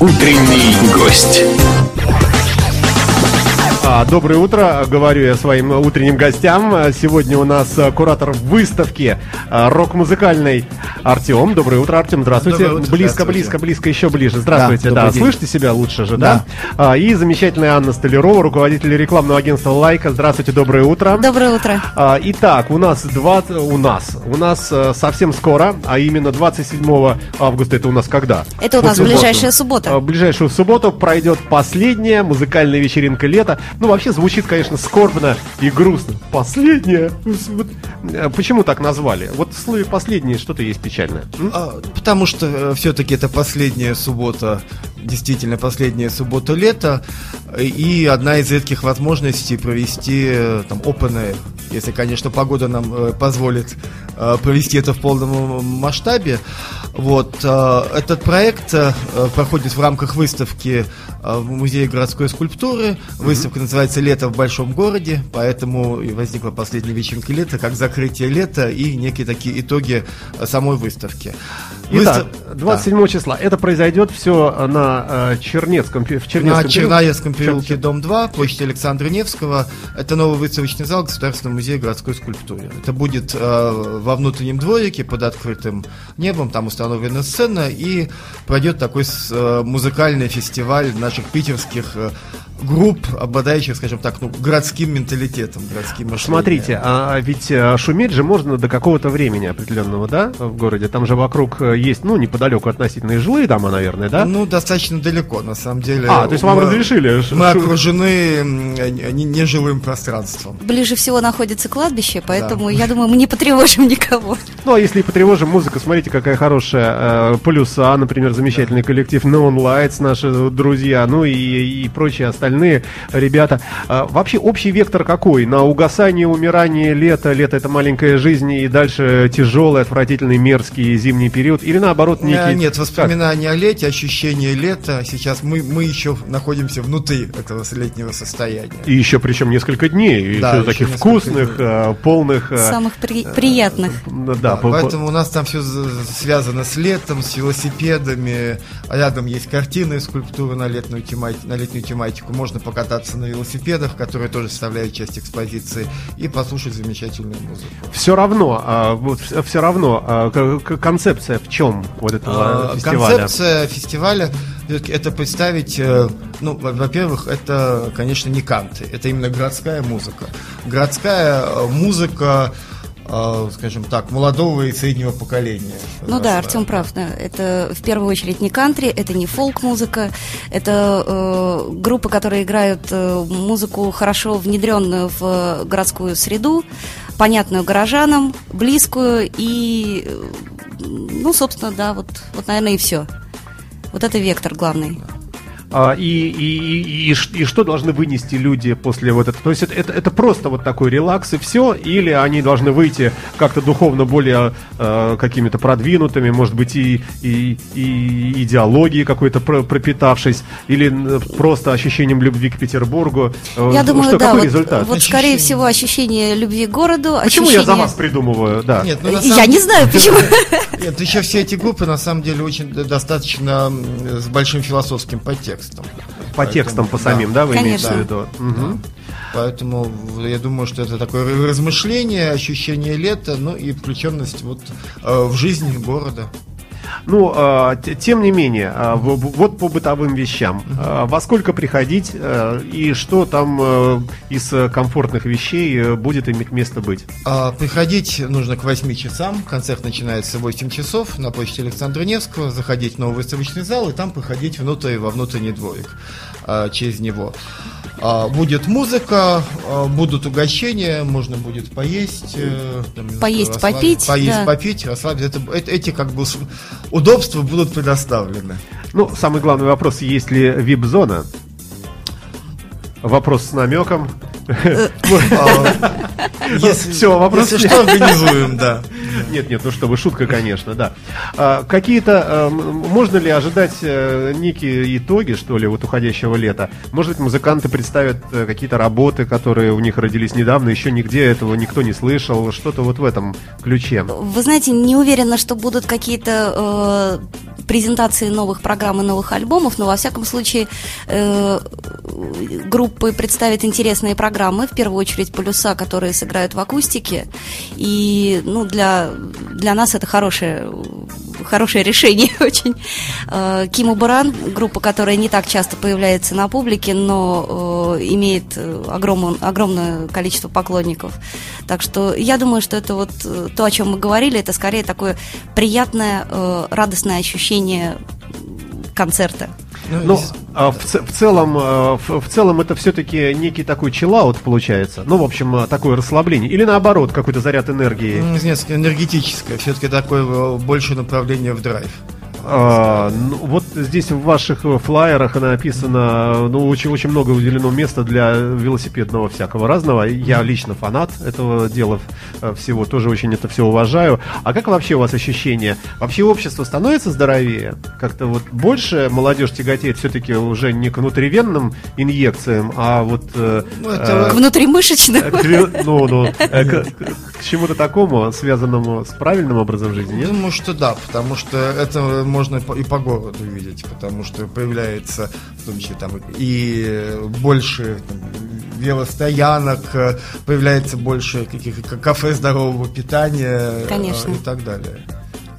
Утренний гость. Доброе утро, говорю я своим утренним гостям. Сегодня у нас а, куратор выставки а, рок-музыкальной Артем. Доброе утро, Артем, здравствуйте. Доброе утро, близко, здравствуйте. близко, близко, еще ближе. Здравствуйте, Да, да. день. Слышите себя лучше же, да? А, И замечательная Анна Столярова, руководитель рекламного агентства Лайка. Здравствуйте, доброе утро. Доброе утро. А, Итак, у нас 20, у нас, у нас э, совсем скоро, а именно 27 августа, это у нас когда? Это у нас В субботу. ближайшая суббота. А, В ближайшую субботу пройдет последняя музыкальная вечеринка лета. Ну, вообще звучит, конечно, скорбно и грустно. Последняя? Вот, э, Почему так назвали? Вот в слове «последняя» что-то есть печальное. А, Потому что все-таки это последняя суббота, действительно последняя суббота лета, и одна из редких возможностей провести э, там air, если, конечно, погода нам э, позволит э, провести это в полном масштабе. Вот э, этот проект э, проходит в рамках выставки э, в Музее городской скульптуры. Выставка называется «Лето в большом городе», поэтому и возникла последняя вечеринка лета, как закрытие лета и некие такие итоги э, самой выставки. Итак, Выстав- 27 числа. Это произойдет все на э, Чернецком, в Да. Чернецком На переулке. Чернаевском переулке, дом 2, площадь Александра Невского. Это новый выставочный зал Государственного музея городской скульптуры. Это будет э, во внутреннем дворике под открытым небом, там установлена сцена, и пройдет такой э, музыкальный фестиваль наших питерских э, групп, обладающих, скажем так, ну, городским менталитетом, городским мышлением. Смотрите, а ведь э, шуметь же можно до какого-то времени определенного, да, в городе? Там же вокруг э, есть, ну, неподалеку относительно и жилые дома, наверное, да? Ну, достаточно далеко, на самом деле. А, то есть вам Мы- разрешили Мы шу- окружены нежилым пространством. Ближе всего находится кладбище, поэтому я думаю, мы не потревожим никого. Ну, а если и потревожим музыку, смотрите, какая хорошая. э, Полюса, например, замечательный коллектив Neon Lights, наши друзья, ну и, и прочие остальные ребята. А, вообще, общий вектор какой? На угасание, умирание, лето, лето это маленькая жизнь, и дальше тяжелый, отвратительный, мерзкий зимний период? Или наоборот, Э, некий... Нет, как? воспоминания о лете, ощущение лета. Сейчас мы, мы еще находимся внутри этого летнего состояния. И еще причем несколько дней, и Да, еще таких вкусных, дней. э, полных... э, Самых при- приятных. ну, да, по- по- Поэтому у нас там все связано с летом, с велосипедами. А Рядом есть картины скульптуры на летную, темати- на летнюю тематику. Можно покататься на велосипедах, которые тоже составляют часть экспозиции, и послушать замечательную музыку. Все равно, а, вот все равно, а, концепция в чем вот этого А, фестиваля? Концепция фестиваля всё-таки это представить, э, ну, во- во-первых, это, конечно, не канты, это именно городская музыка. Городская э, музыка, э, скажем так, молодого и среднего поколения. Ну да, Артем прав. да. Это в первую очередь не кантри, это не фолк-музыка, это э, группы, которые играют э, музыку хорошо внедренную в э, городскую среду, понятную горожанам, близкую и, э, ну, собственно, да, вот, вот наверное, и все. Вот это вектор главный. А, и, и, и, и и что должны вынести люди после вот этого? То есть это, это, это просто вот такой релакс и все? Или они должны выйти как-то духовно более э, какими-то продвинутыми, может быть, и, и, и идеологией какой-то про- пропитавшись? Или просто ощущением любви к Петербургу? Э, Я думаю, что, да, какой вот, результат? вот скорее Ощущение. всего ощущение любви к городу. Почему я за ощущение- вас придумываю? Да. Нет, ну, на Я самом не знаю, почему. Нет, еще все эти группы на самом деле очень достаточно с большим философским подтекстом. По текстам, по Поэтому, самим, да, вы Конечно. имеете в виду? Мгм. Поэтому я думаю, что это такое размышление, ощущение лета, ну и включенность вот э, в жизнь города. Ну, а, тем не менее, а, вот по бытовым вещам. А, Во сколько приходить э, и что там э, из комфортных вещей э, будет иметь место быть? А, приходить нужно к 8 часам. Концерт начинается в 8 часов на площади Александра Невского. Заходить в новый выставочный зал и там проходить внутрь, во внутренний дворик через него. А, будет музыка, а, будут угощения, можно будет поесть. э, там, Поесть, расслаб- попить, Поесть, да. попить, расслабиться. Это, это- эти как бы удобства будут предоставлены. Ну, самый главный вопрос, есть ли вип-зона? Вопрос с намеком. А, Если, Всё, вопрос если что, организуем, да. Нет, нет, ну чтобы, шутка, конечно, да. А, какие-то, м, можно ли ожидать э, некие итоги, что ли, вот уходящего лета? Может быть, музыканты представят э, какие-то работы, которые у них родились недавно, еще нигде этого никто не слышал, что-то вот в этом ключе. Вы знаете, не уверена, что будут какие-то э, презентации новых программ и новых альбомов, но во всяком случае э, группы представят интересные программы, в первую очередь полюса, которые сыграют в акустике, и ну, для, для нас это хорошее, хорошее решение очень. Э, Киму Баран, группа, которая не так часто появляется на публике, но э, имеет огромное, огромное количество поклонников. Так что я думаю, что это вот э, то, о чем мы говорили, это скорее такое приятное, э, радостное ощущение концерта. Ну, ну а в, в целом, э, в, в целом это все-таки некий такой чиллаут получается. Ну, в общем, э, такое расслабление. Или наоборот, какой-то заряд энергии. Нет, энергетическое. Все-таки такое больше направление в драйв. А, ну, вот здесь в ваших флайерах написано, ну, очень, очень много уделено места для велосипедного всякого разного. Я лично фанат этого дела э, всего, тоже очень это все уважаю. А как вообще у вас ощущение? Вообще общество становится здоровее? Как-то вот больше молодежь тяготеет все-таки уже не к внутривенным инъекциям, а вот... Э, ну. К внутримышечным? Ну, ну, э, к, к чему-то такому, связанному с правильным образом жизни, нет? Думаю, что да, потому что это можно и по городу видеть, потому что появляется в том числе там и больше там, велостоянок, появляется больше каких-то кафе здорового питания Конечно. и так далее.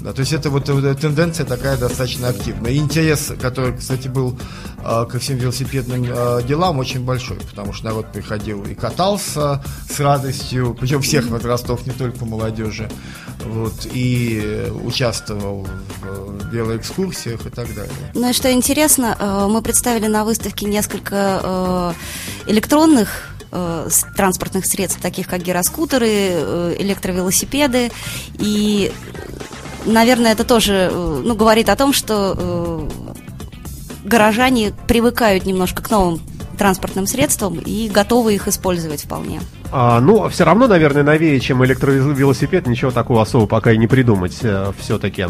Да, то есть это вот э, тенденция такая достаточно активная. И интерес, который, кстати, был э, ко всем велосипедным э, делам, очень большой, потому что народ приходил и катался с радостью, причем всех возрастов, не только молодежи, вот, и участвовал в велоэкскурсиях и так далее. Ну и что интересно, э, мы представили на выставке несколько э, электронных э, транспортных средств, таких как гироскутеры, электровелосипеды. И наверное, это тоже э, ну, говорит о том, что э, горожане привыкают немножко к новым транспортным средствам и готовы их использовать вполне. А, ну, все равно, наверное, новее, чем электровелосипед, ничего такого особо пока и не придумать э, все-таки.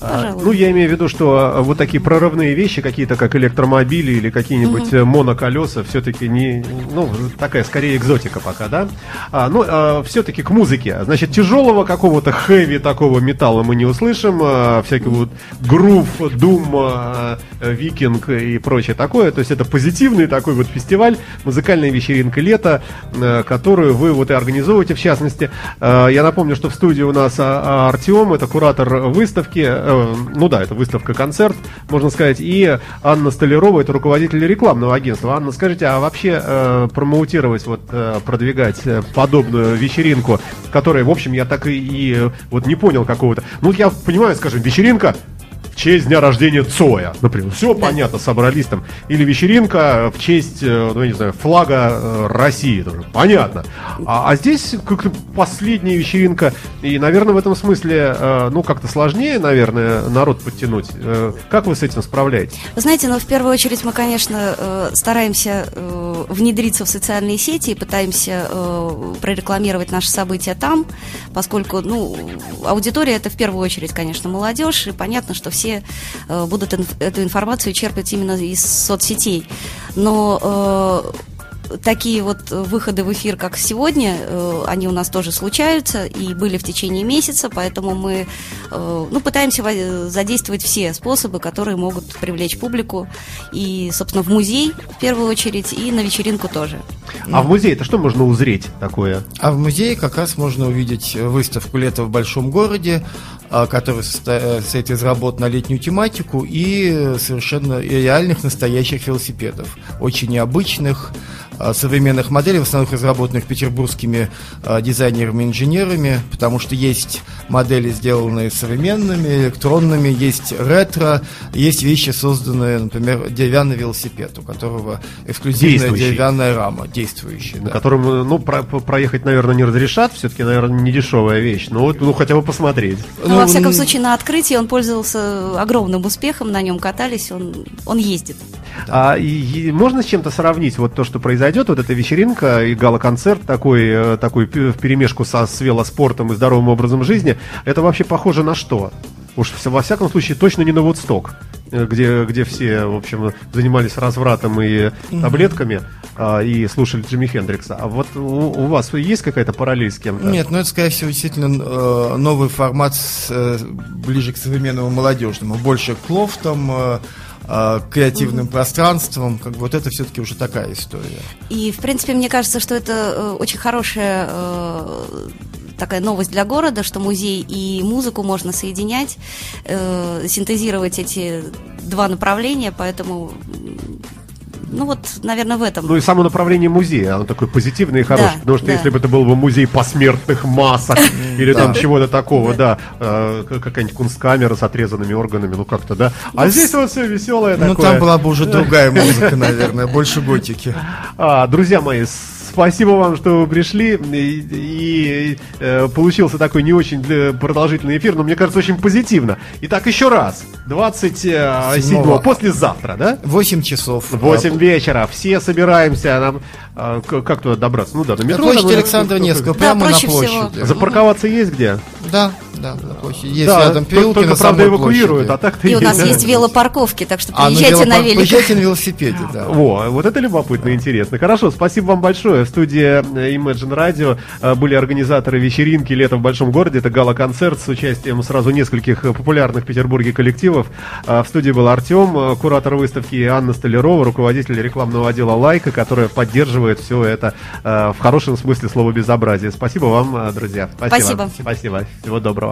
А, ну, я имею в виду, что вот такие прорывные вещи, какие-то как электромобили или какие-нибудь угу. моноколеса, все-таки не, ну, такая скорее экзотика пока, да? А, ну, а, все-таки к музыке. Значит, тяжелого какого-то хэви такого металла мы не услышим, а, всякий вот грув, дум, а, викинг и прочее такое. То есть это позитивный такой вот фестиваль, музыкальная вечеринка лета, а, который которую вы вот и организовываете, в частности. Э, я напомню, что в студии у нас а, а, Артем, это куратор выставки, э, ну да, это выставка-концерт, можно сказать, и Анна Столярова, это руководитель рекламного агентства. Анна, скажите, а вообще э, промоутировать, вот продвигать подобную вечеринку, которая, в общем, я так и, и вот не понял какого-то. Ну, я понимаю, скажем, вечеринка в честь дня рождения Цоя, например. Все понятно, собрались там. Или вечеринка в честь, э, ну, я не знаю, флага э, России тоже. Понятно. А, а здесь как последняя вечеринка. И, наверное, в этом смысле, э, ну, как-то сложнее, наверное, народ подтянуть. Как вы с этим справляетесь? Вы знаете, ну, в первую очередь мы, конечно, стараемся внедриться в социальные сети и пытаемся прорекламировать наши события там, поскольку, ну, аудитория это в первую очередь, конечно, молодежь, и понятно, что все все э, будут эту информацию черпать именно из соцсетей. Но э, такие вот выходы в эфир, как сегодня, э, они у нас тоже случаются и были в течение месяца, поэтому мы э, ну, пытаемся задействовать все способы, которые могут привлечь публику. И, собственно, в музей в первую очередь, и на вечеринку тоже. А в музее это что можно узреть такое? А в музее как раз можно увидеть выставку «Лето в большом городе», который состоит из работ на летнюю тематику и совершенно реальных настоящих велосипедов. Очень необычных, а, современных моделей, в основном разработанных петербургскими а, дизайнерами и инженерами, потому что есть модели, сделанные современными, электронными, есть ретро, есть вещи, созданные, например, деревянный велосипед, у которого эксклюзивная деревянная рама, действующая. Да. котором, ну, про проехать, наверное, не разрешат, все-таки, наверное, не дешевая вещь, но ну, хотя бы посмотреть. Ну, во всяком случае, на открытии он пользовался огромным успехом, на нем катались, он, он ездит. Да. А и, и можно с чем-то сравнить вот то, что произойдет, вот эта вечеринка и гала-концерт такой, э, такой в перемешку со, с велоспортом и здоровым образом жизни, это вообще похоже на что? Уж во всяком случае точно не на Вудсток, э, где, где все, в общем, занимались развратом и таблетками а, и слушали Джимми Хендрикса. А вот у, у вас есть какая-то параллель с кем-то? Нет, ну это, скорее всего, действительно э, новый формат с, э, ближе к современному молодежному. Больше к лофтам, э, креативным пространством. Как бы вот это все-таки уже такая история. И, в принципе, мне кажется, что это очень хорошая такая новость для города, что музей и музыку можно соединять, синтезировать эти два направления, поэтому ну вот, наверное, в этом. Ну и само направление музея, оно такое позитивное и хорошее. Да, потому что да. если бы это был бы музей посмертных масок или там чего-то такого, да, э, какая-нибудь кунсткамера с отрезанными органами, ну как-то, да. А здесь вот все веселое Ну такое. там была бы уже другая музыка, наверное, больше готики. А, друзья мои, спасибо вам, что вы пришли. И, и, э, получился такой не очень э, продолжительный эфир, но мне кажется, очень позитивно. Итак, еще раз. 27 Седьмого. послезавтра, да? 8 часов. 8 вечера. Все собираемся. Нам, э, как туда добраться? Ну да, на метро. Площадь Александра Невского, Да, прямо на проще всего. площади. Запарковаться есть где? Да, да, на площади. Есть да, рядом переулки только, на правда, эвакуируют, площади. а так-то И у нас есть велопарковки, так что А, ну, приезжайте на велопар-. Приезжайте на велосипеде, да. Во, вот это любопытно и интересно. Хорошо, спасибо вам большое. В студии э, Imagine Radio э, были организаторы вечеринки «Лето в большом городе». Это гала-концерт с участием сразу нескольких э, популярных в Петербурге коллективов. В студии был Артем, куратор выставки Анна Столярова, руководитель рекламного отдела «Лайка», которая поддерживает все это в хорошем смысле слова безобразие. Спасибо вам, друзья. Спасибо. Спасибо. Всего доброго.